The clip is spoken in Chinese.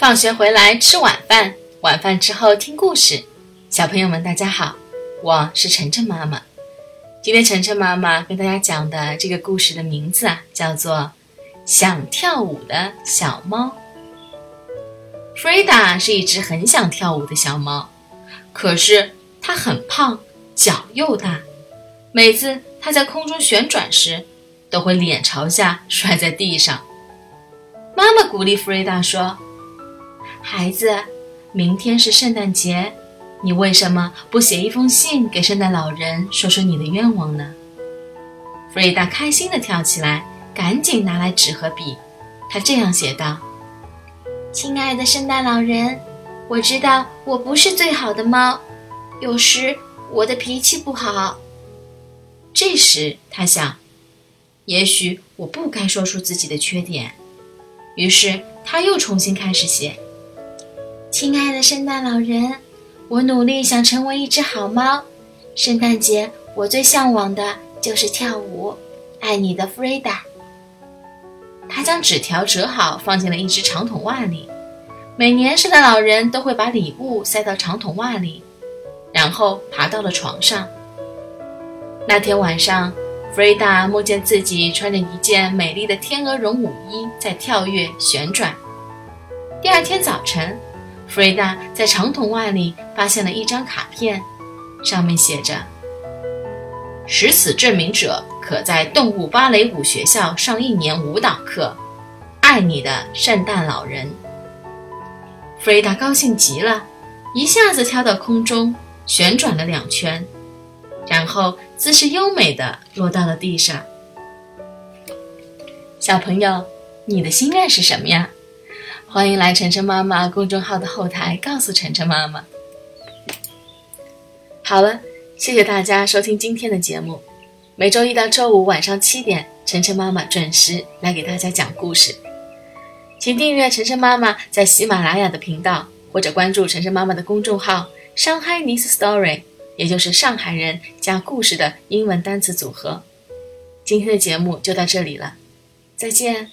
放学回来吃晚饭，晚饭之后听故事。小朋友们，大家好，我是晨晨妈妈。今天晨晨妈妈跟大家讲的这个故事的名字啊，叫做《想跳舞的小猫》。弗瑞达是一只很想跳舞的小猫，可是它很胖，脚又大，每次它在空中旋转时，都会脸朝下摔在地上。妈妈鼓励弗瑞达说。孩子，明天是圣诞节，你为什么不写一封信给圣诞老人，说说你的愿望呢？弗瑞达开心地跳起来，赶紧拿来纸和笔，他这样写道：“亲爱的圣诞老人，我知道我不是最好的猫，有时我的脾气不好。这时他想，也许我不该说出自己的缺点。于是他又重新开始写。”亲爱的圣诞老人，我努力想成为一只好猫。圣诞节我最向往的就是跳舞。爱你的弗瑞达。他将纸条折好，放进了一只长筒袜里。每年圣诞老人都会把礼物塞到长筒袜里，然后爬到了床上。那天晚上，弗瑞达梦见自己穿着一件美丽的天鹅绒舞衣，在跳跃旋转。第二天早晨。弗瑞达在长筒袜里发现了一张卡片，上面写着：“使此证明者可在动物芭蕾舞学校上一年舞蹈课。爱你的圣诞老人。”弗瑞达高兴极了，一下子跳到空中，旋转了两圈，然后姿势优美的落到了地上。小朋友，你的心愿是什么呀？欢迎来晨晨妈妈公众号的后台告诉晨晨妈妈。好了，谢谢大家收听今天的节目。每周一到周五晚上七点，晨晨妈妈准时来给大家讲故事。请订阅晨晨妈妈在喜马拉雅的频道，或者关注晨晨妈妈的公众号“上海 Nice Story”，也就是上海人加故事的英文单词组合。今天的节目就到这里了，再见。